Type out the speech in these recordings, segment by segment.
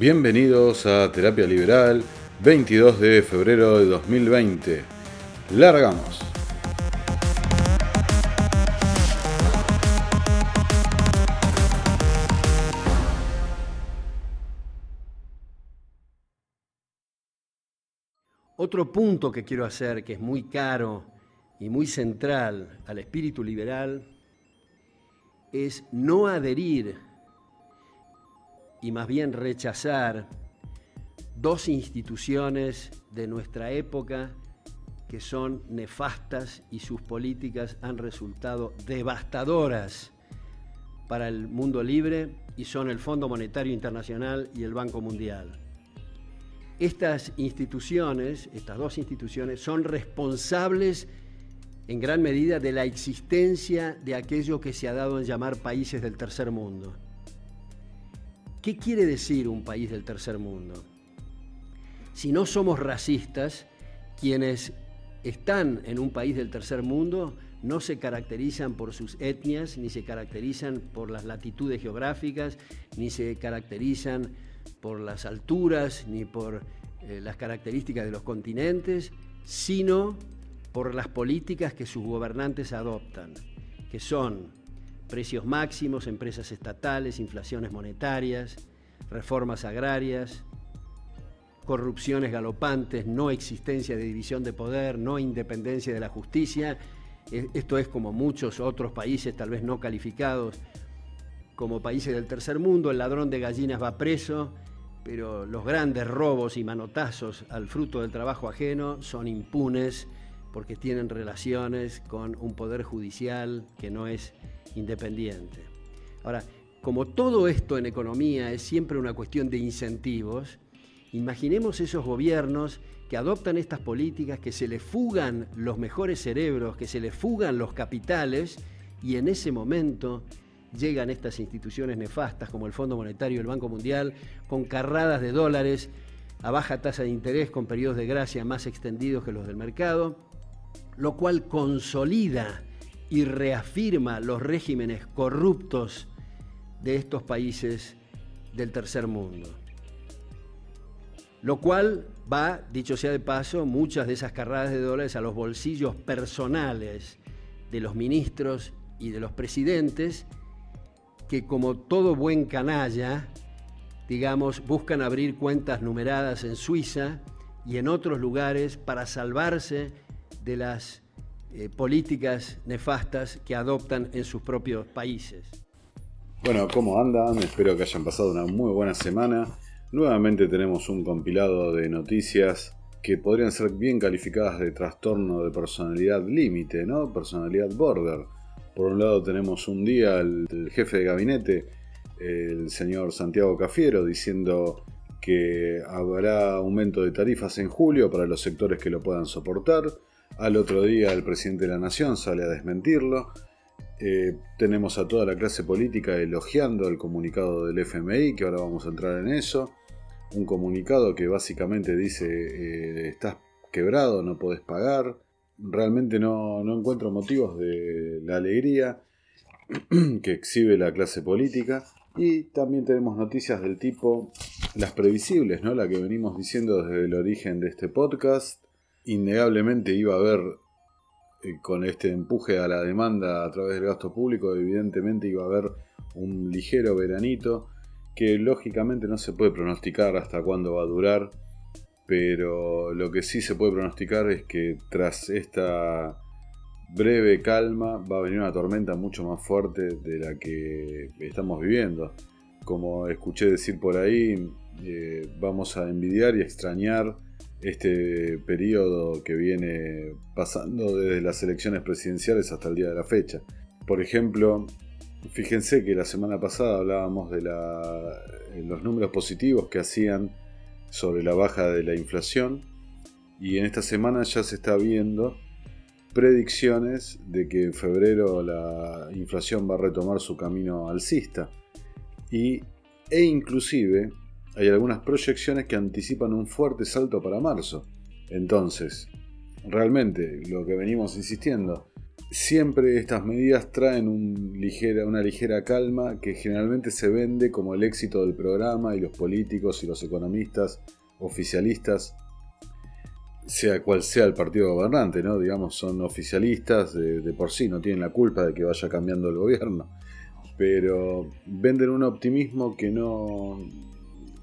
Bienvenidos a Terapia Liberal, 22 de febrero de 2020. Largamos. Otro punto que quiero hacer, que es muy caro y muy central al espíritu liberal, es no adherir y más bien rechazar dos instituciones de nuestra época que son nefastas y sus políticas han resultado devastadoras para el mundo libre y son el Fondo Monetario Internacional y el Banco Mundial. Estas instituciones, estas dos instituciones, son responsables en gran medida de la existencia de aquello que se ha dado en llamar países del tercer mundo. ¿Qué quiere decir un país del tercer mundo? Si no somos racistas, quienes están en un país del tercer mundo no se caracterizan por sus etnias, ni se caracterizan por las latitudes geográficas, ni se caracterizan por las alturas, ni por eh, las características de los continentes, sino por las políticas que sus gobernantes adoptan, que son precios máximos, empresas estatales, inflaciones monetarias, reformas agrarias, corrupciones galopantes, no existencia de división de poder, no independencia de la justicia. E, esto es como muchos otros países, tal vez no calificados como países del tercer mundo, el ladrón de gallinas va preso, pero los grandes robos y manotazos al fruto del trabajo ajeno son impunes porque tienen relaciones con un poder judicial que no es independiente. Ahora, como todo esto en economía es siempre una cuestión de incentivos, imaginemos esos gobiernos que adoptan estas políticas, que se les fugan los mejores cerebros, que se les fugan los capitales y en ese momento llegan estas instituciones nefastas como el Fondo Monetario y el Banco Mundial con carradas de dólares a baja tasa de interés con periodos de gracia más extendidos que los del mercado, lo cual consolida y reafirma los regímenes corruptos de estos países del tercer mundo. Lo cual va, dicho sea de paso, muchas de esas carradas de dólares a los bolsillos personales de los ministros y de los presidentes, que como todo buen canalla, digamos, buscan abrir cuentas numeradas en Suiza y en otros lugares para salvarse de las eh, políticas nefastas que adoptan en sus propios países. Bueno, ¿cómo andan? Espero que hayan pasado una muy buena semana. Nuevamente tenemos un compilado de noticias que podrían ser bien calificadas de trastorno de personalidad límite, ¿no? Personalidad border. Por un lado tenemos un día el, jefe de gabinete, el señor Santiago Cafiero, diciendo que habrá aumento de tarifas en julio para los sectores que lo puedan soportar. Al otro día el presidente de la Nación sale a desmentirlo. Eh, tenemos a toda la clase política elogiando el comunicado del FMI, que ahora vamos a entrar en eso. Un comunicado que básicamente dice, eh, estás quebrado, no podés pagar. Realmente no, no encuentro motivos de la alegría que exhibe la clase política. Y también tenemos noticias del tipo las previsibles, ¿no? La que venimos diciendo desde el origen de este podcast innegablemente iba a haber, eh, con este empuje a la demanda a través del gasto público, evidentemente iba a haber un ligero veranito que lógicamente no se puede pronosticar hasta cuándo va a durar, pero lo que sí se puede pronosticar es que tras esta breve calma va a venir una tormenta mucho más fuerte de la que estamos viviendo. Como escuché decir por ahí, eh, vamos a envidiar y extrañar este periodo que viene pasando desde las elecciones presidenciales hasta el día de la fecha. Por ejemplo, fíjense que la semana pasada hablábamos de los números positivos que hacían sobre la baja de la inflación y en esta semana ya se está viendo predicciones de que en febrero la inflación va a retomar su camino alcista y, e inclusive hay algunas proyecciones que anticipan un fuerte salto para marzo. Entonces, realmente lo que venimos insistiendo, siempre estas medidas traen una ligera calma que generalmente se vende como el éxito del programa y los políticos y los economistas oficialistas, sea cual sea el partido gobernante, ¿no? Digamos, son oficialistas de, por sí, no tienen la culpa de que vaya cambiando el gobierno, pero venden un optimismo que no...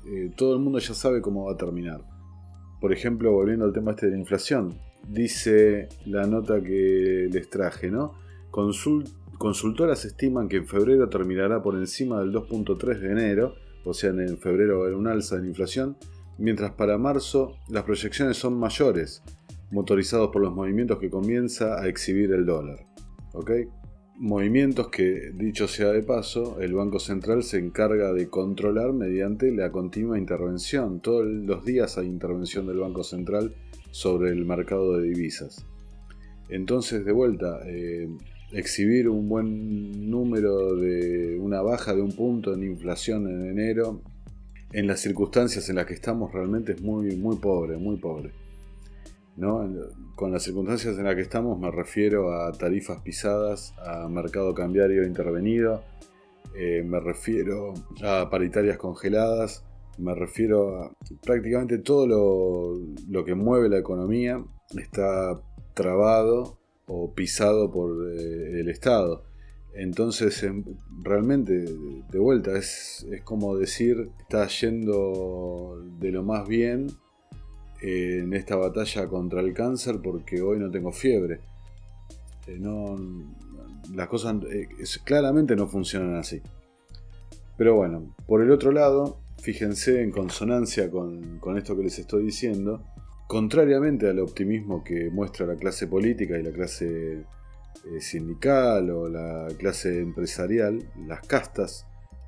Eh, todo el mundo ya sabe cómo va a terminar. Por ejemplo, volviendo al tema este de la inflación, dice la nota que les traje, ¿no? consultoras estiman que en febrero terminará por encima del 2.3 de enero, o sea, en febrero va a haber un alza en inflación, mientras para marzo las proyecciones son mayores, motorizados por los movimientos que comienza a exhibir el dólar. Movimientos que, dicho sea de paso, el Banco Central se encarga de controlar mediante la continua intervención. Todos los días hay intervención del Banco Central sobre el mercado de divisas. Entonces, de vuelta, eh, exhibir un buen número de una baja de un punto en inflación en enero, en las circunstancias en las que estamos, realmente es muy, muy pobre, muy pobre. ¿No? Con las circunstancias en las que estamos me refiero a tarifas pisadas, a mercado cambiario intervenido, eh, me refiero a paritarias congeladas, me refiero a prácticamente todo lo, que mueve la economía está trabado o pisado por eh, el Estado. Entonces, em, realmente, de vuelta, es, como decir, está yendo de lo más bien en esta batalla contra el cáncer porque hoy no tengo fiebre. Eh, no, las cosas claramente no funcionan así. Pero bueno, por el otro lado, fíjense en consonancia con, esto que les estoy diciendo, contrariamente al optimismo que muestra la clase política y la clase eh, sindical o la clase empresarial, las castas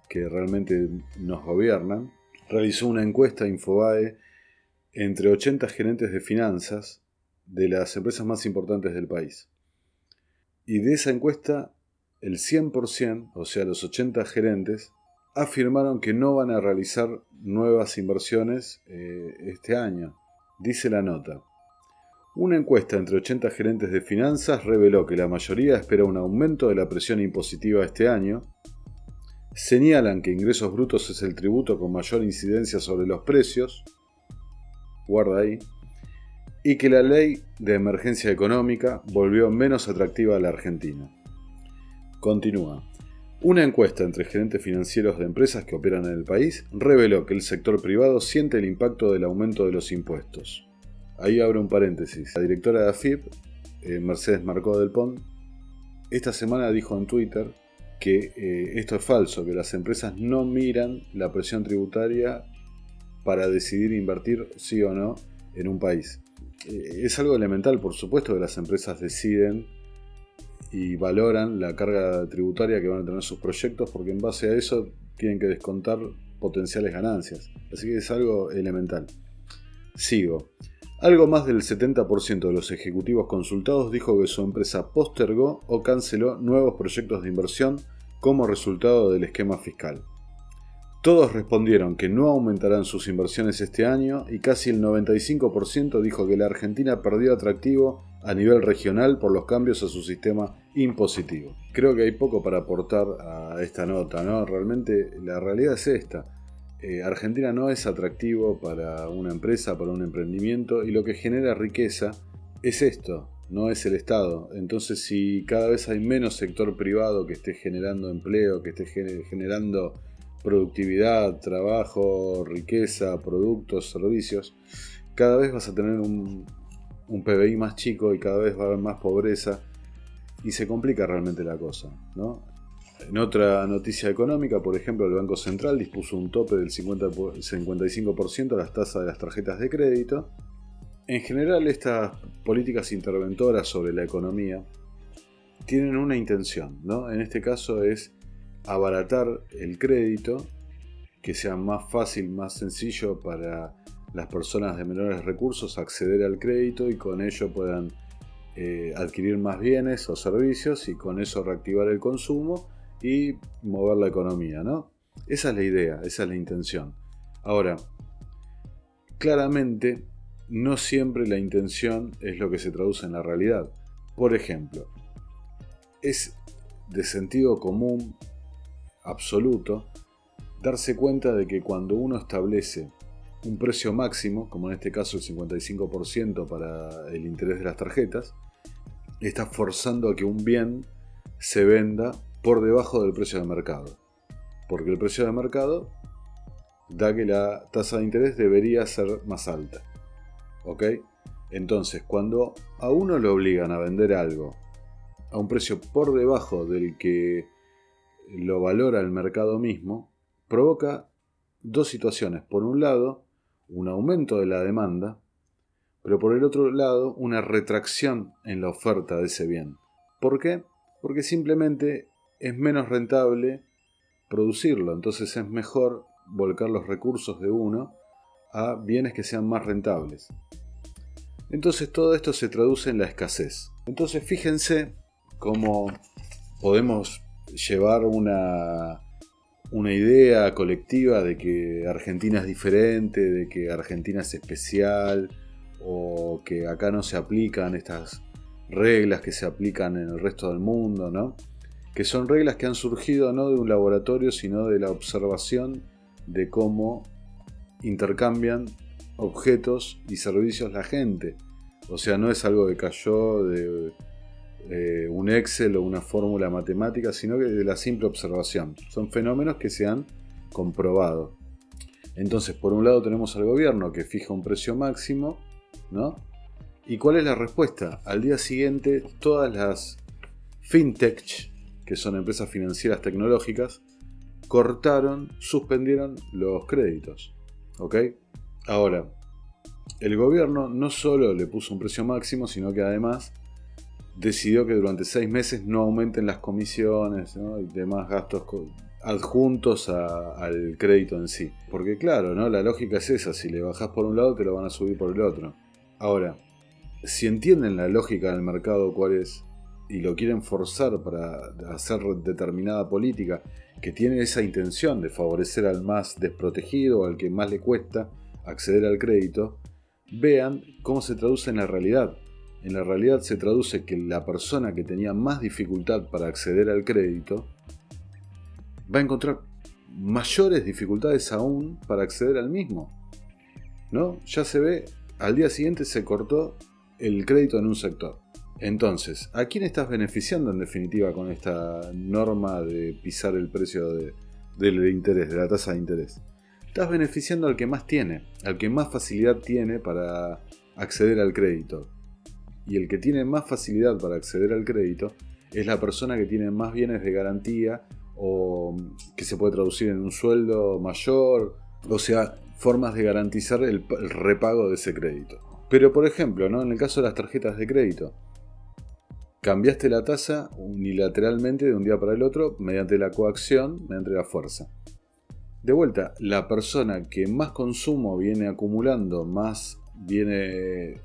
que realmente nos gobiernan, realizó una encuesta Infobae entre 80 gerentes de finanzas de las empresas más importantes del país. Y de esa encuesta, el 100%, o sea, los 80 gerentes, afirmaron que no van a realizar nuevas inversiones eh, este año. Dice la nota. Una encuesta entre 80 gerentes de finanzas reveló que la mayoría espera un aumento de la presión impositiva este año. Señalan que ingresos brutos es el tributo con mayor incidencia sobre los precios. Guarda ahí. Y que la ley de emergencia económica volvió menos atractiva a la Argentina. Continúa. Una encuesta entre gerentes financieros de empresas que operan en el país reveló que el sector privado siente el impacto del aumento de los impuestos. Ahí abro un paréntesis. La directora de AFIP, eh, Mercedes Marcó del Pont, esta semana dijo en Twitter que eh, esto es falso, que las empresas no miran la presión tributaria para decidir invertir sí o no en un país. Eh, es algo elemental, por supuesto, que las empresas deciden y valoran la carga tributaria que van a tener sus proyectos porque en base a eso tienen que descontar potenciales ganancias. Así que es algo elemental. Sigo. Algo más del 70% de los ejecutivos consultados dijo que su empresa postergó o canceló nuevos proyectos de inversión como resultado del esquema fiscal. Todos respondieron que no aumentarán sus inversiones este año y casi el 95% dijo que la Argentina perdió atractivo a nivel regional por los cambios a su sistema impositivo. Creo que hay poco para aportar a esta nota, ¿no? Realmente la realidad es esta. Eh, Argentina no es atractivo para una empresa, para un emprendimiento y lo que genera riqueza es esto, no es el Estado. Entonces si cada vez hay menos sector privado que esté generando empleo, que esté generando productividad, trabajo, riqueza, productos, servicios, cada vez vas a tener un, PBI más chico y cada vez va a haber más pobreza y se complica realmente la cosa. En otra noticia económica, por ejemplo, el Banco Central dispuso un tope del 50, 55% a las tasas de las tarjetas de crédito. En general, estas políticas interventoras sobre la economía tienen una intención, ¿no? En este caso es abaratar el crédito, que sea más fácil, más sencillo para las personas de menores recursos acceder al crédito y con ello puedan eh, adquirir más bienes o servicios y con eso reactivar el consumo y mover la economía, ¿no? Esa es la idea, esa es la intención. Ahora, claramente no siempre la intención es lo que se traduce en la realidad. Por ejemplo, es de sentido común absoluto darse cuenta de que cuando uno establece un precio máximo, como en este caso el 55% para el interés de las tarjetas, está forzando a que un bien se venda por debajo del precio de mercado. Porque el precio de mercado da que la tasa de interés debería ser más alta. ¿Ok? Entonces, cuando a uno le obligan a vender algo a un precio por debajo del que lo valora el mercado mismo, provoca dos situaciones. Por un lado, un aumento de la demanda, pero por el otro lado, una retracción en la oferta de ese bien. ¿Por qué? Porque simplemente es menos rentable producirlo, entonces es mejor volcar los recursos de uno a bienes que sean más rentables. Entonces todo esto se traduce en la escasez. Entonces fíjense cómo podemos llevar una, una idea colectiva de que Argentina es diferente, de que Argentina es especial, o que acá no se aplican estas reglas que se aplican en el resto del mundo, ¿no? Que son reglas que han surgido no de un laboratorio, sino de la observación de cómo intercambian objetos y servicios la gente. O sea, no es algo que cayó de eh, un Excel o una fórmula matemática, sino que de la simple observación. Son fenómenos que se han comprobado. Entonces, por un lado tenemos al gobierno que fija un precio máximo, ¿no? ¿Y cuál es la respuesta? Al día siguiente, todas las fintech, que son empresas financieras tecnológicas, cortaron, suspendieron los créditos. ¿Ok? Ahora, el gobierno no solo le puso un precio máximo, sino que además decidió que durante seis meses no aumenten las comisiones y demás gastos adjuntos al crédito en sí. Porque claro, ¿no? la lógica es esa, si le bajas por un lado te lo van a subir por el otro. Ahora, si entienden la lógica del mercado cuál es y lo quieren forzar para hacer determinada política que tiene esa intención de favorecer al más desprotegido al que más le cuesta acceder al crédito, vean cómo se traduce en la realidad. En la realidad se traduce que la persona que tenía más dificultad para acceder al crédito va a encontrar mayores dificultades aún para acceder al mismo. ¿No? Ya se ve, al día siguiente se cortó el crédito en un sector. Entonces, ¿a quién estás beneficiando en definitiva con esta norma de pisar el precio del interés, de la tasa de interés? Estás beneficiando al que más tiene, al que más facilidad tiene para acceder al crédito. Y el que tiene más facilidad para acceder al crédito es la persona que tiene más bienes de garantía o que se puede traducir en un sueldo mayor, o sea, formas de garantizar el, repago de ese crédito. Pero por ejemplo, ¿no? en el caso de las tarjetas de crédito, cambiaste la tasa unilateralmente de un día para el otro mediante la coacción, mediante la fuerza. De vuelta, la persona que más consumo viene acumulando, más viene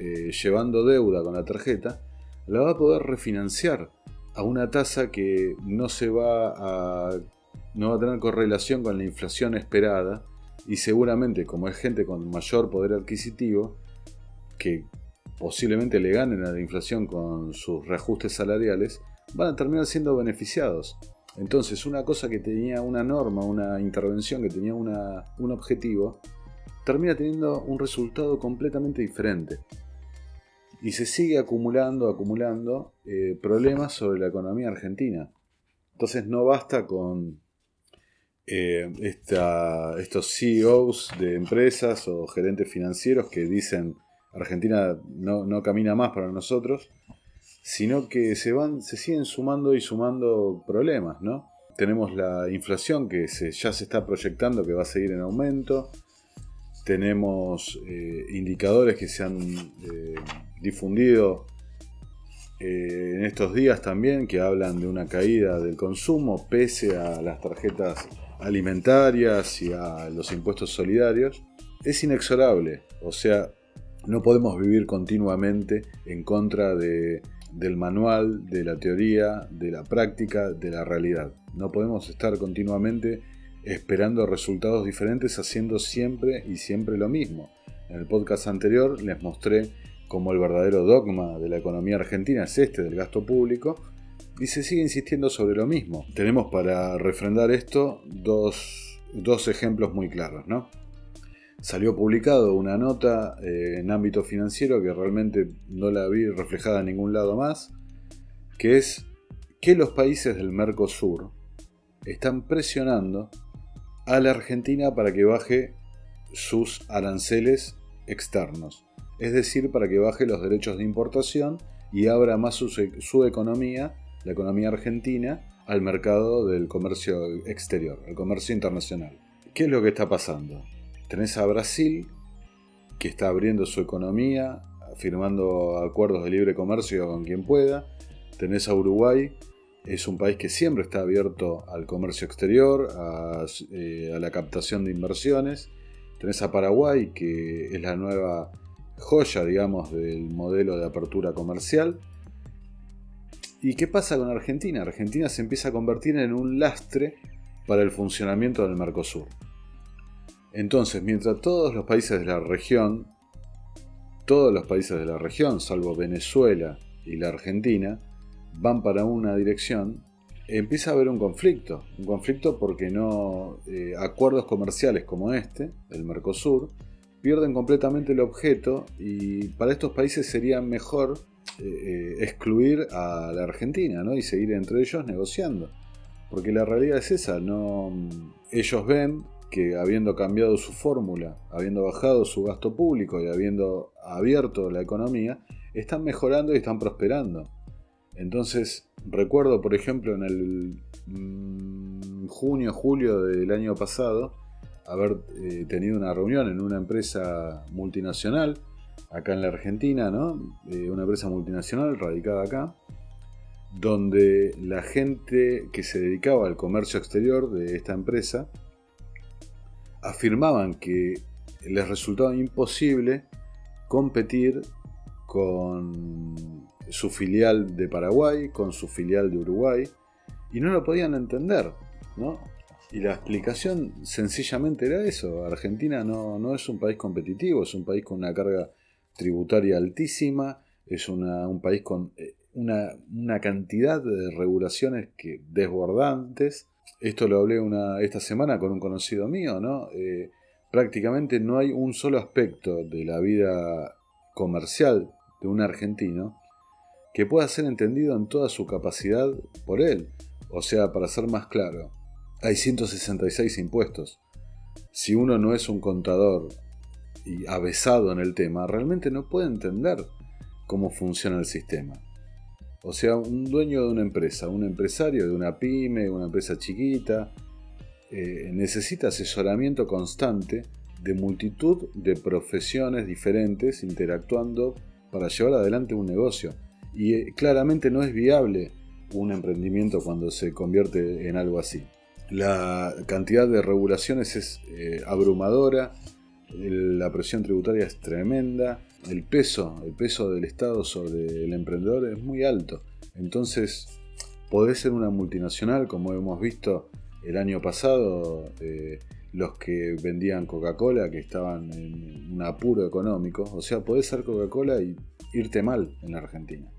eh, llevando deuda con la tarjeta, la va a poder refinanciar a una tasa que no se va a no va a tener correlación con la inflación esperada y seguramente como es gente con mayor poder adquisitivo que posiblemente le ganen a la inflación con sus reajustes salariales, van a terminar siendo beneficiados. Entonces, una cosa que tenía una norma, una intervención que tenía un objetivo, termina teniendo un resultado completamente diferente. Y se sigue acumulando, acumulando eh, problemas sobre la economía argentina. Entonces no basta con eh, estos CEOs de empresas o gerentes financieros que dicen Argentina no, camina más para nosotros, sino que se van, se siguen sumando y sumando problemas, ¿no? Tenemos la inflación que ya se está proyectando que va a seguir en aumento. Tenemos eh, indicadores que se han difundido eh, en estos días también que hablan de una caída del consumo pese a las tarjetas alimentarias y a los impuestos solidarios. Es inexorable, o sea, no podemos vivir continuamente en contra de, del manual, de la teoría, de la práctica, de la realidad. No podemos estar continuamente esperando resultados diferentes haciendo siempre y siempre lo mismo. En el podcast anterior les mostré cómo el verdadero dogma de la economía argentina es este del gasto público y se sigue insistiendo sobre lo mismo. Tenemos para refrendar esto dos, dos ejemplos muy claros, ¿no? Salió publicado una nota eh, en ámbito financiero que realmente no la vi reflejada en ningún lado más, que es que los países del Mercosur están presionando a la Argentina para que baje sus aranceles externos, es decir, para que baje los derechos de importación y abra más su, economía la economía argentina al mercado del comercio exterior, el comercio internacional. ¿Qué es lo que está pasando? Tenés a Brasil, que está abriendo su economía, firmando acuerdos de libre comercio con quien pueda. Tenés a Uruguay, es un país que siempre está abierto al comercio exterior, a, eh, a, la captación de inversiones. Tenés a Paraguay, que es la nueva joya, digamos, del modelo de apertura comercial. ¿Y qué pasa con Argentina? Argentina se empieza a convertir en un lastre para el funcionamiento del Mercosur. Entonces, mientras todos los países de la región, todos los países de la región, salvo Venezuela y la Argentina, van para una dirección, empieza a haber un conflicto. Un conflicto porque no eh, acuerdos comerciales como este, el Mercosur, pierden completamente el objeto y para estos países sería mejor eh, excluir a la Argentina ¿no? y seguir entre ellos negociando. Porque la realidad es esa, no, ellos ven que habiendo cambiado su fórmula, habiendo bajado su gasto público y habiendo abierto la economía, están mejorando y están prosperando. Entonces, recuerdo, por ejemplo, en el mm, junio, julio del año pasado, haber eh, tenido una reunión en una empresa multinacional acá en la Argentina, ¿no? Eh, una empresa multinacional radicada acá, donde la gente que se dedicaba al comercio exterior de esta empresa afirmaban que les resultaba imposible competir con su filial de Paraguay, con su filial de Uruguay, y no lo podían entender, ¿no? Y la explicación sencillamente era eso, Argentina no, no es un país competitivo, es un país con una carga tributaria altísima, es un país con eh, una, cantidad de regulaciones que, desbordantes. Esto lo hablé una, esta semana con un conocido mío, ¿no? Eh, prácticamente no hay un solo aspecto de la vida comercial de un argentino que pueda ser entendido en toda su capacidad por él. O sea, para ser más claro, hay 166 impuestos. Si uno no es un contador y avesado en el tema, realmente no puede entender cómo funciona el sistema. O sea, un dueño de una empresa, un empresario de una pyme, una empresa chiquita, eh, necesita asesoramiento constante de multitud de profesiones diferentes interactuando para llevar adelante un negocio. Y eh, claramente no es viable un emprendimiento cuando se convierte en algo así. La cantidad de regulaciones es eh, abrumadora, la presión tributaria es tremenda, el peso, el peso del Estado sobre el emprendedor es muy alto. Entonces, podés ser una multinacional, como hemos visto el año pasado, eh, los que vendían Coca-Cola, que estaban en un apuro económico. O sea, podés ser Coca-Cola y irte mal en la Argentina.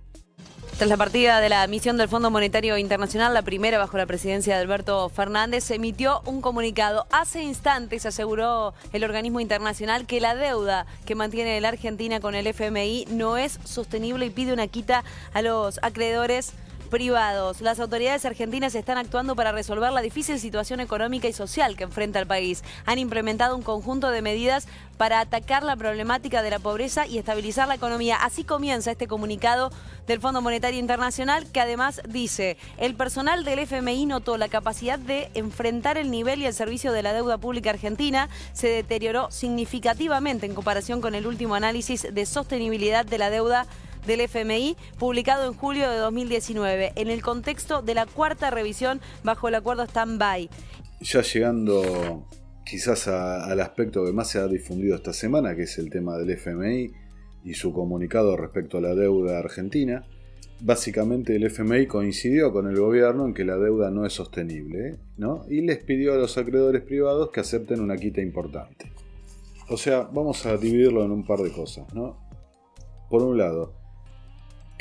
Tras la partida de la misión del Fondo Monetario Internacional, la primera bajo la presidencia de Alberto Fernández, se emitió un comunicado. Hace instantes aseguró el organismo internacional que la deuda que mantiene la Argentina con el FMI no es sostenible y pide una quita a los acreedores privados. Las autoridades argentinas están actuando para resolver la difícil situación económica y social que enfrenta el país. Han implementado un conjunto de medidas para atacar la problemática de la pobreza y estabilizar la economía. Así comienza este comunicado del Fondo Monetario Internacional que además dice, el personal del FMI notó la capacidad de enfrentar el nivel y el servicio de la deuda pública argentina se deterioró significativamente en comparación con el último análisis de sostenibilidad de la deuda del FMI, publicado en julio de 2019, en el contexto de la cuarta revisión bajo el acuerdo stand-by. Ya llegando quizás al aspecto que más se ha difundido esta semana, que es el tema del FMI y su comunicado respecto a la deuda argentina, básicamente el FMI coincidió con el gobierno en que la deuda no es sostenible, ¿no? Y les pidió a los acreedores privados que acepten una quita importante. O sea, vamos a dividirlo en un par de cosas, ¿no? Por un lado,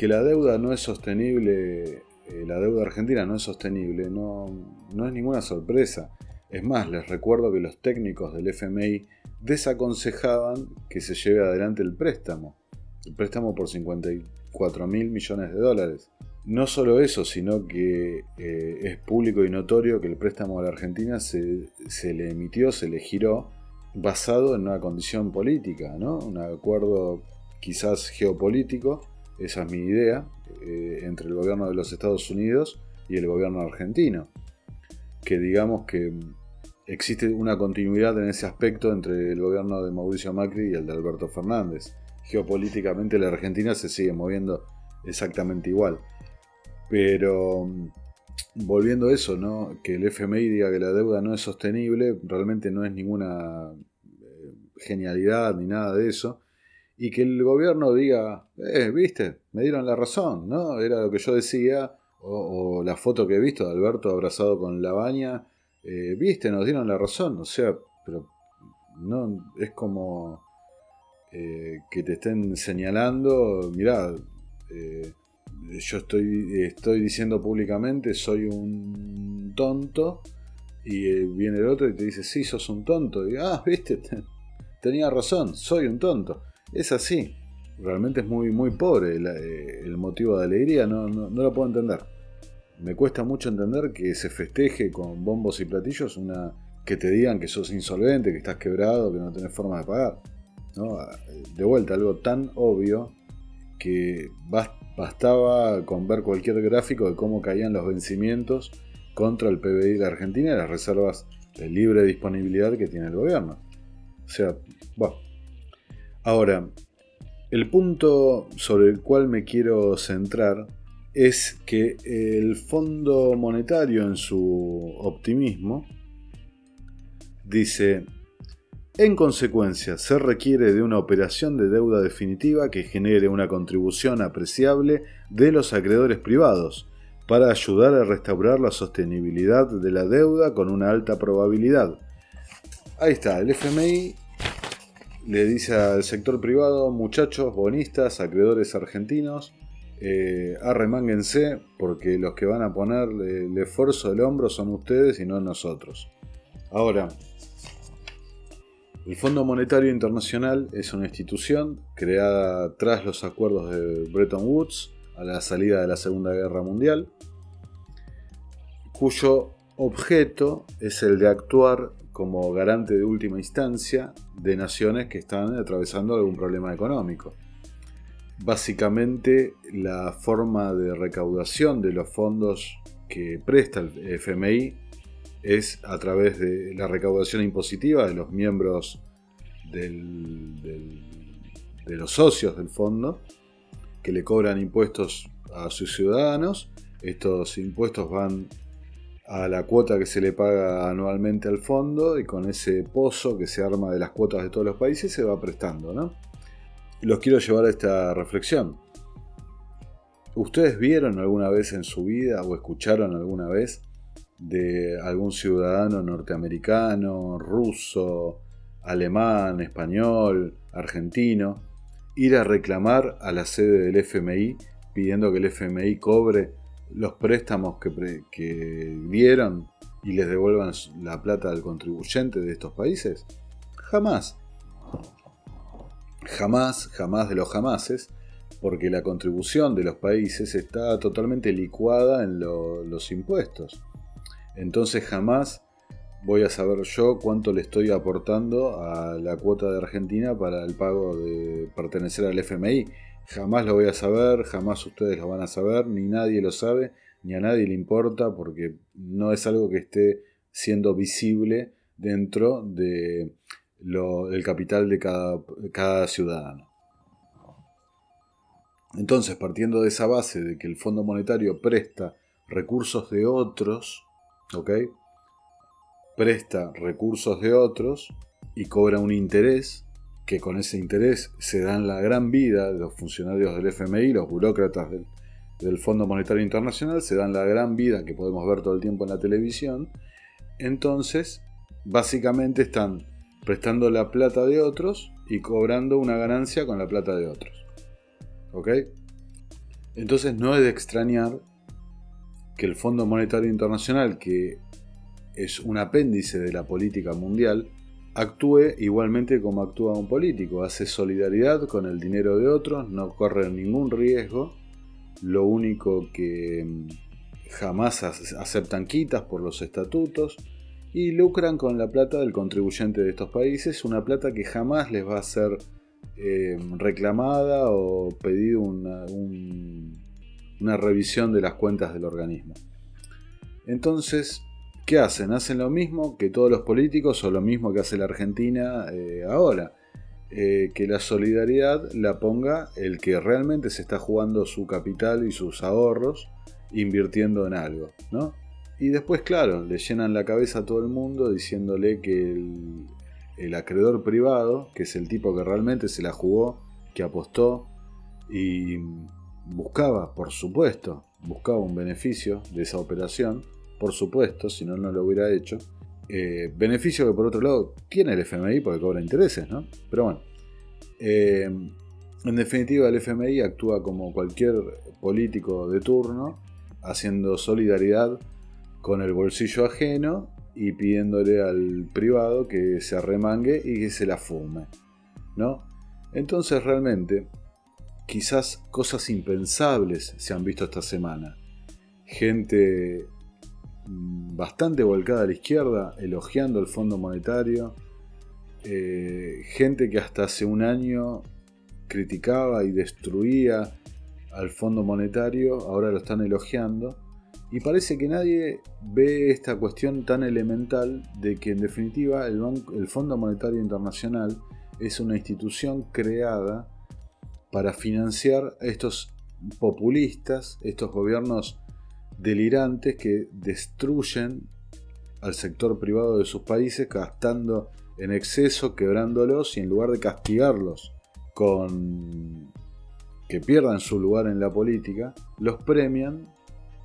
que la deuda no es sostenible eh, la deuda argentina no es sostenible, no, no es ninguna sorpresa. Es más, les recuerdo que los técnicos del FMI desaconsejaban que se lleve adelante el préstamo. El préstamo por 54 mil millones de dólares. No solo eso, sino que eh, es público y notorio que el préstamo a la Argentina se, le emitió, se le giró, basado en una condición política, ¿no? Un acuerdo quizás geopolítico, esa es mi idea, eh, entre el gobierno de los Estados Unidos y el gobierno argentino. Que digamos que existe una continuidad en ese aspecto entre el gobierno de Mauricio Macri y el de Alberto Fernández. Geopolíticamente la Argentina se sigue moviendo exactamente igual. Pero volviendo a eso, ¿no? que el FMI diga que la deuda no es sostenible, realmente no es ninguna eh, genialidad ni nada de eso. Y que el gobierno diga, eh, viste, me dieron la razón, ¿no? Era lo que yo decía, o, la foto que he visto de Alberto abrazado con la baña, eh, viste, nos dieron la razón, o sea, pero no, es como eh, que te estén señalando, mirá, yo estoy, estoy diciendo públicamente soy un tonto y eh, viene el otro y te dice, sí, sos un tonto. Y, ah, viste, tenía razón, soy un tonto. Es así. Realmente es muy, muy pobre eh, el, motivo de alegría, no, no, lo puedo entender. Me cuesta mucho entender que se festeje con bombos y platillos una que te digan que sos insolvente, que estás quebrado, que no tenés forma de pagar. De vuelta, algo tan obvio que bastaba con ver cualquier gráfico de cómo caían los vencimientos contra el PBI de Argentina y las reservas de libre disponibilidad que tiene el gobierno. O sea, bueno. Ahora, el punto sobre el cual me quiero centrar es que el Fondo Monetario en su optimismo dice, en consecuencia, se requiere de una operación de deuda definitiva que genere una contribución apreciable de los acreedores privados para ayudar a restaurar la sostenibilidad de la deuda con una alta probabilidad. Ahí está, el FMI le dice al sector privado, muchachos, bonistas, acreedores argentinos, eh, arremánguense porque los que van a poner el esfuerzo del hombro son ustedes y no nosotros. Ahora, el Fondo Monetario Internacional es una institución creada tras los acuerdos de Bretton Woods a la salida de la Segunda Guerra Mundial, cuyo objeto es el de actuar como garante de última instancia de naciones que están atravesando algún problema económico. Básicamente la forma de recaudación de los fondos que presta el FMI es a través de la recaudación impositiva de los miembros de los socios del fondo, que le cobran impuestos a sus ciudadanos. Estos impuestos van a la cuota que se le paga anualmente al fondo y con ese pozo que se arma de las cuotas de todos los países se va prestando. ¿no? Los quiero llevar a esta reflexión. ¿Ustedes vieron alguna vez en su vida o escucharon alguna vez de algún ciudadano norteamericano, ruso, alemán, español, argentino, ir a reclamar a la sede del FMI pidiendo que el FMI cobre los préstamos que, dieron y les devuelvan la plata al contribuyente de estos países? Jamás. Jamás, jamás de los jamases, porque la contribución de los países está totalmente licuada en los impuestos. Entonces jamás voy a saber yo cuánto le estoy aportando a la cuota de Argentina para el pago de pertenecer al FMI. Jamás lo voy a saber, jamás ustedes lo van a saber, ni nadie lo sabe, ni a nadie le importa, porque no es algo que esté siendo visible dentro de del capital de cada, cada ciudadano. Entonces, partiendo de esa base de que el Fondo Monetario presta recursos de otros, ¿ok? Presta recursos de otros y cobra un interés, que con ese interés se dan la gran vida los funcionarios del FMI, los burócratas del, del Fondo Monetario Internacional, se dan la gran vida que podemos ver todo el tiempo en la televisión. Entonces, básicamente están prestando la plata de otros y cobrando una ganancia con la plata de otros. ¿Ok? Entonces no es de extrañar que el Fondo Monetario Internacional, que es un apéndice de la política mundial, actúe igualmente como actúa un político, hace solidaridad con el dinero de otros, no corre ningún riesgo, lo único que mm, jamás aceptan quitas por los estatutos y lucran con la plata del contribuyente de estos países, una plata que jamás les va a ser eh, reclamada o pedido una, una revisión de las cuentas del organismo. Entonces, ¿qué hacen? Hacen lo mismo que todos los políticos o lo mismo que hace la Argentina eh, ahora. Eh, que la solidaridad la ponga el que realmente se está jugando su capital y sus ahorros invirtiendo en algo, ¿no? Y después, claro, le llenan la cabeza a todo el mundo diciéndole que el, el acreedor privado, que es el tipo que realmente se la jugó, que apostó y buscaba, por supuesto, buscaba un beneficio de esa operación, por supuesto, si no, no lo hubiera hecho. Eh, beneficio que por otro lado tiene el FMI porque cobra intereses, ¿no? Pero bueno, eh, en definitiva el FMI actúa como cualquier político de turno, haciendo solidaridad con el bolsillo ajeno y pidiéndole al privado que se arremangue y que se la fume, ¿no? Entonces realmente quizás cosas impensables se han visto esta semana. Gente bastante volcada a la izquierda, elogiando el Fondo Monetario. Eh, gente que hasta hace un año criticaba y destruía al Fondo Monetario, ahora lo están elogiando. Y parece que nadie ve esta cuestión tan elemental de que en definitiva el, el Fondo Monetario Internacional es una institución creada para financiar estos populistas, estos gobiernos delirantes que destruyen al sector privado de sus países gastando en exceso, quebrándolos y en lugar de castigarlos con que pierdan su lugar en la política, los premian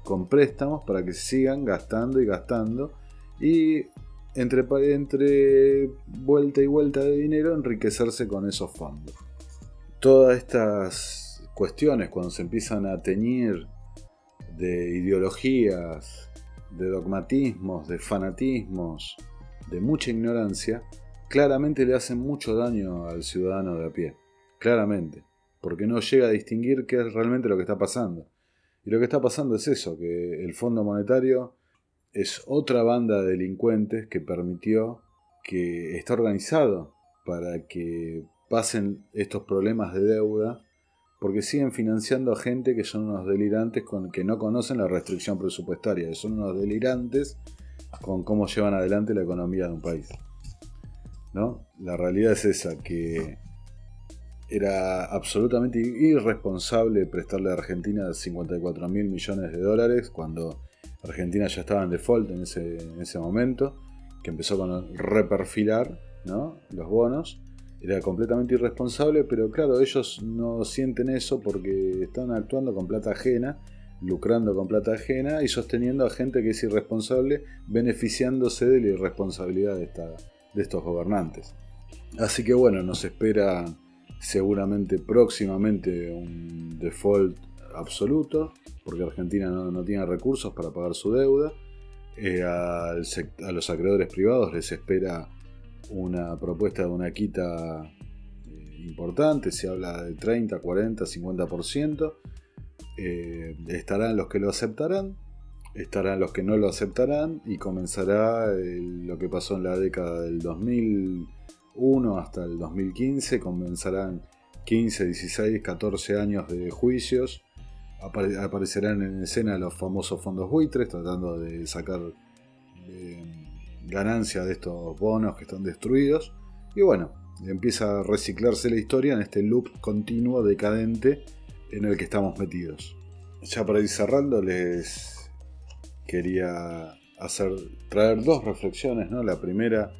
con préstamos para que sigan gastando y gastando y entre, entre vuelta y vuelta de dinero enriquecerse con esos fondos. Todas estas cuestiones, cuando se empiezan a teñir de ideologías, de dogmatismos, de fanatismos, de mucha ignorancia, claramente le hacen mucho daño al ciudadano de a pie. Claramente. Porque no llega a distinguir qué es realmente lo que está pasando. Y lo que está pasando es eso, que el Fondo Monetario es otra banda de delincuentes que permitió que está organizado para que pasen estos problemas de deuda porque siguen financiando a gente que son unos delirantes que no conocen la restricción presupuestaria, que son unos delirantes con cómo llevan adelante la economía de un país. ¿No? La realidad es esa, que era absolutamente irresponsable prestarle a Argentina 54 mil millones de dólares cuando Argentina ya estaba en default en ese, en ese momento, que empezó con reperfilar ¿no? los bonos era completamente irresponsable, pero claro, ellos no sienten eso porque están actuando con plata ajena, lucrando con plata ajena y sosteniendo a gente que es irresponsable, beneficiándose de la irresponsabilidad de, de estos gobernantes. Así que bueno, nos espera seguramente próximamente un default absoluto, porque Argentina no, tiene recursos para pagar su deuda. Eh, a los acreedores privados les espera una propuesta de una quita eh, importante, se habla de 30, 40, 50%. estarán los que lo aceptarán, estarán los que no lo aceptarán y comenzará lo que pasó en la década del 2001 hasta el 2015, comenzarán 15, 16, 14 años de juicios, aparecerán en escena los famosos fondos buitres tratando de sacar... Eh, ganancia de estos bonos que están destruidos. Y bueno, empieza a reciclarse la historia en este loop continuo decadente en el que estamos metidos. Ya para ir cerrando les quería hacer traer dos reflexiones, ¿no? La primera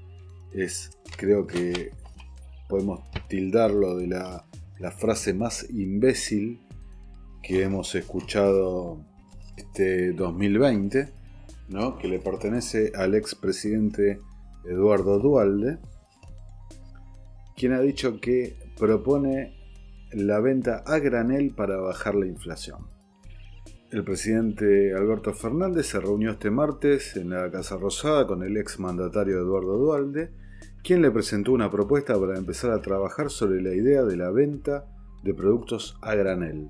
es creo que podemos tildarlo de la, la frase más imbécil que hemos escuchado este 2020 que le pertenece al expresidente Eduardo Dualde, quien ha dicho que propone la venta a granel para bajar la inflación. El presidente Alberto Fernández se reunió este martes en la Casa Rosada con el ex mandatario Eduardo Dualde, quien le presentó una propuesta para empezar a trabajar sobre la idea de la venta de productos a granel.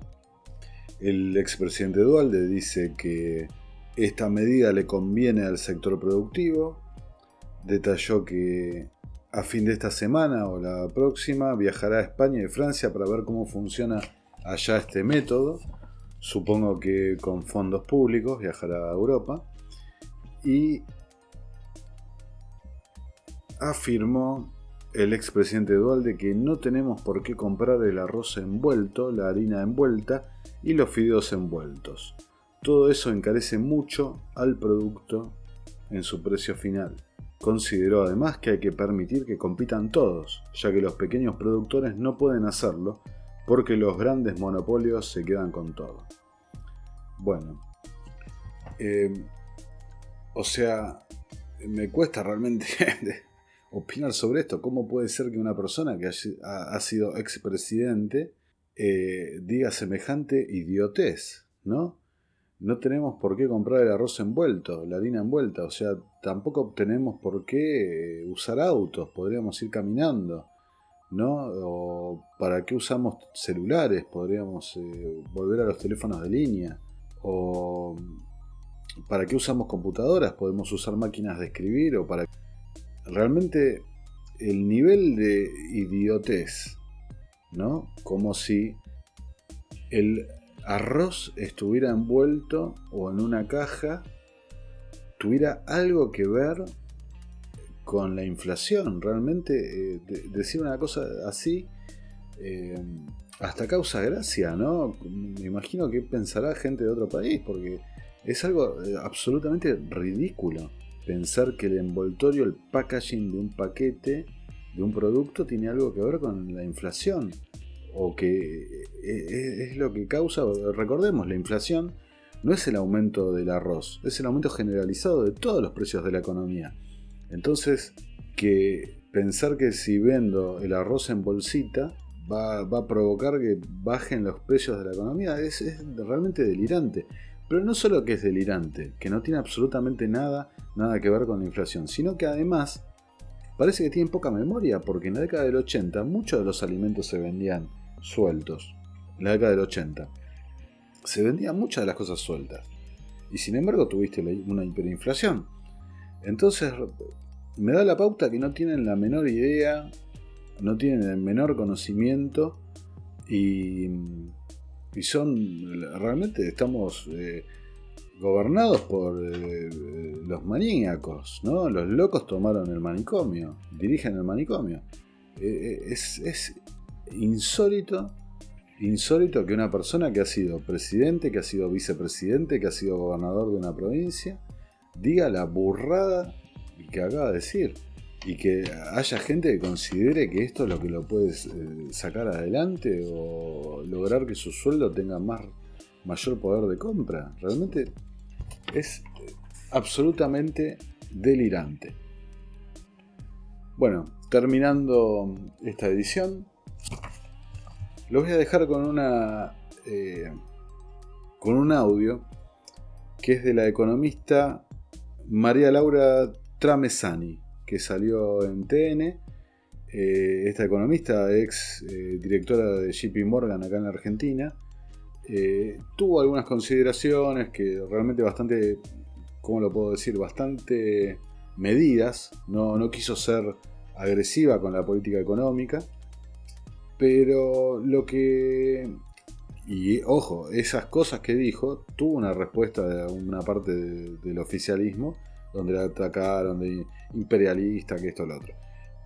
El expresidente Dualde dice que esta medida le conviene al sector productivo. Detalló que a fin de esta semana o la próxima viajará a España y Francia para ver cómo funciona allá este método. Supongo que con fondos públicos viajará a Europa. Y afirmó el expresidente Dualde que no tenemos por qué comprar el arroz envuelto, la harina envuelta y los fideos envueltos. Todo eso encarece mucho al producto en su precio final. Consideró además que hay que permitir que compitan todos, ya que los pequeños productores no pueden hacerlo porque los grandes monopolios se quedan con todo. Bueno, eh, o sea, me cuesta realmente opinar sobre esto. ¿Cómo puede ser que una persona que ha, sido expresidente eh, diga semejante idiotez? ¿No? No tenemos por qué comprar el arroz envuelto, la harina envuelta, o sea, tampoco tenemos por qué eh, usar autos, podríamos ir caminando, ¿no? O para qué usamos celulares, podríamos eh, volver a los teléfonos de línea, o para qué usamos computadoras, podemos usar máquinas de escribir, o para realmente el nivel de idiotez, ¿no? Como si el arroz estuviera envuelto o en una caja, tuviera algo que ver con la inflación. Realmente eh, decir una cosa así eh, hasta causa gracia, ¿no? Me imagino que pensará gente de otro país, porque es algo eh, absolutamente ridículo pensar que el envoltorio, el packaging de un paquete, de un producto, tiene algo que ver con la inflación. O que eh, eh, es lo que causa, recordemos, la inflación no es el aumento del arroz, es el aumento generalizado de todos los precios de la economía. Entonces, que pensar que si vendo el arroz en bolsita va, a provocar que bajen los precios de la economía es realmente delirante. Pero no solo que es delirante, que no tiene absolutamente nada, nada que ver con la inflación, sino que además parece que tiene poca memoria, porque en la década del 80 muchos de los alimentos se vendían sueltos. En la década del 80 se vendían muchas de las cosas sueltas. Y sin embargo tuviste una hiperinflación. Entonces me da la pauta que no tienen la menor idea, no tienen el menor conocimiento y y son, realmente estamos eh, gobernados por eh, los maníacos, ¿no? Los locos tomaron el manicomio, dirigen el manicomio. Eh, es, insólito, insólito que una persona que ha sido presidente, que ha sido vicepresidente, que ha sido gobernador de una provincia, diga la burrada que acaba de decir y que haya gente que considere que esto es lo que lo puede eh, sacar adelante o lograr que su sueldo tenga más, mayor poder de compra. Realmente es absolutamente delirante. Bueno, terminando esta edición, lo voy a dejar con una eh, con un audio que es de la economista María Laura Tramesani que salió en TN. Eh, esta economista, ex eh, directora de JP Morgan acá en Argentina, eh, tuvo algunas consideraciones que realmente bastante, ¿cómo lo puedo decir? Bastante medidas. No, no quiso ser agresiva con la política económica. Pero lo que y ojo, esas cosas que dijo tuvo una respuesta de una parte del oficialismo donde la atacaron de imperialista, que esto lo otro.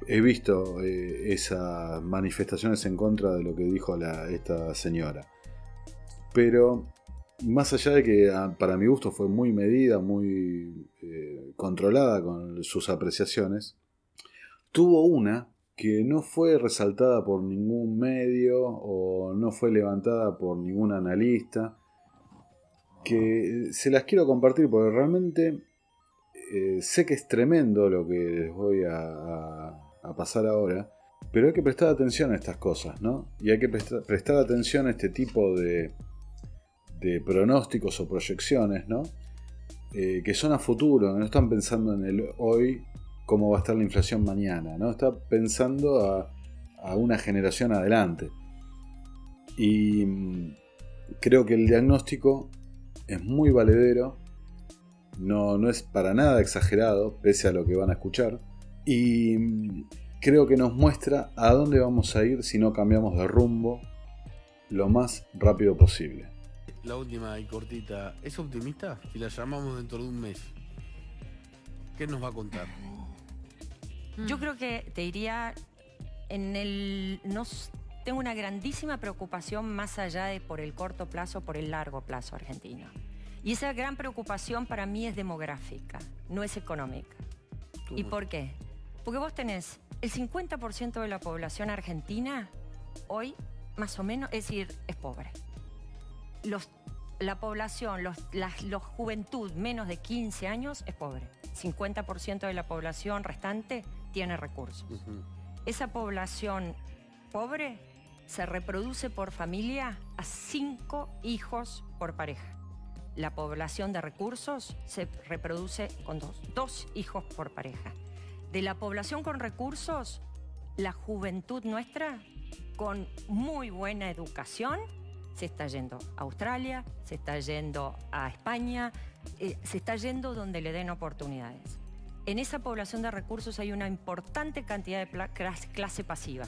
He visto eh, esas manifestaciones en contra de lo que dijo esta señora. Pero más allá de que ah, para mi gusto fue muy medida, muy eh, controlada con sus apreciaciones, tuvo una que no fue resaltada por ningún medio o no fue levantada por ningún analista, que se las quiero compartir porque realmente eh, sé que es tremendo lo que les voy a, pasar ahora, pero hay que prestar atención a estas cosas, ¿no? Y hay que prestar, atención a este tipo de, pronósticos o proyecciones, ¿no? Eh, que son a futuro, no están pensando en el hoy, cómo va a estar la inflación mañana, ¿no? Está pensando a, una generación adelante. Y mm, creo que el diagnóstico es muy valedero, no, no es para nada exagerado, pese a lo que van a escuchar, y mm, creo que nos muestra a dónde vamos a ir si no cambiamos de rumbo lo más rápido posible. La última y cortita, ¿es optimista? Si la llamamos dentro de un mes, ¿qué nos va a contar? Yo creo que te diría, en el, no, tengo una grandísima preocupación más allá de por el corto plazo, por el largo plazo argentino. Y esa gran preocupación para mí es demográfica, no es económica. ¿Y por qué? Porque vos tenés el 50% de la población argentina hoy, más o menos, es decir, es pobre. Los, la población, los, la los juventud menos de 15 años es pobre. 50% de la población restante tiene recursos. Esa población pobre se reproduce por familia a cinco hijos por pareja. La población de recursos se reproduce con dos, dos hijos por pareja. De la población con recursos, la juventud nuestra, con muy buena educación, se está yendo a Australia, se está yendo a España, eh, se está yendo donde le den oportunidades. En esa población de recursos hay una importante cantidad de clase pasiva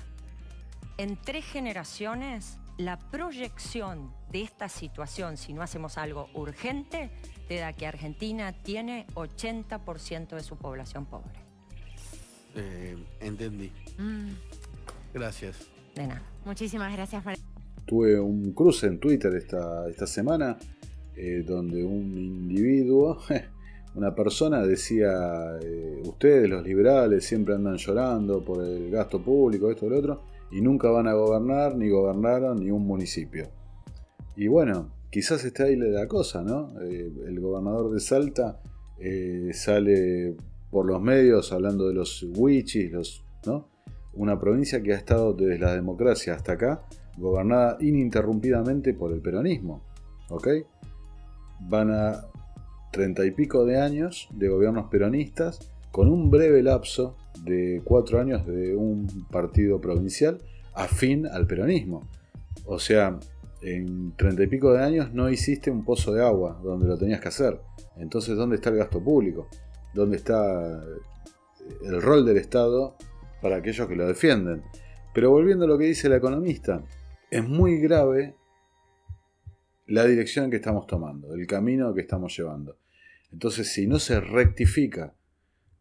en tres generaciones, la proyección de esta situación, si no hacemos algo urgente, te da que Argentina tiene 80% de su población pobre. Eh, entendí. Mm, Gracias. De nada. muchísimas gracias, María. Tuve un cruce en Twitter esta, esta semana eh, donde un individuo, una persona decía, eh, ustedes los liberales siempre andan llorando por el gasto público, esto lo otro, y nunca van a gobernar, ni gobernaron, ni un municipio. Y bueno, quizás está ahí la cosa, ¿no? Eh, el gobernador de Salta eh, sale por los medios hablando de los wichis, los, ¿no? Una provincia que ha estado desde la democracia hasta acá gobernada ininterrumpidamente por el peronismo, ¿ok? Van a treinta y pico de años de gobiernos peronistas con un breve lapso de cuatro años de un partido provincial afín al peronismo. O sea, en treinta y pico de años no hiciste un pozo de agua donde lo tenías que hacer. Entonces, ¿dónde está el gasto público? ¿Dónde está el rol del Estado para aquellos que lo defienden? Pero volviendo a lo que dice el economista, es muy grave la dirección que estamos tomando, el camino que estamos llevando. Entonces, si no se rectifica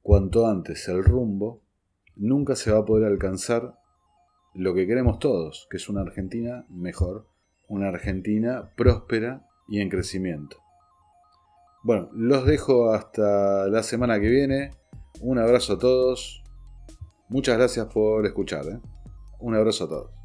cuanto antes el rumbo, nunca se va a poder alcanzar lo que queremos todos, que es una Argentina mejor, una Argentina próspera y en crecimiento. Bueno, los dejo hasta la semana que viene. Un abrazo a todos. Muchas gracias por escuchar. ¿eh? Un abrazo a todos.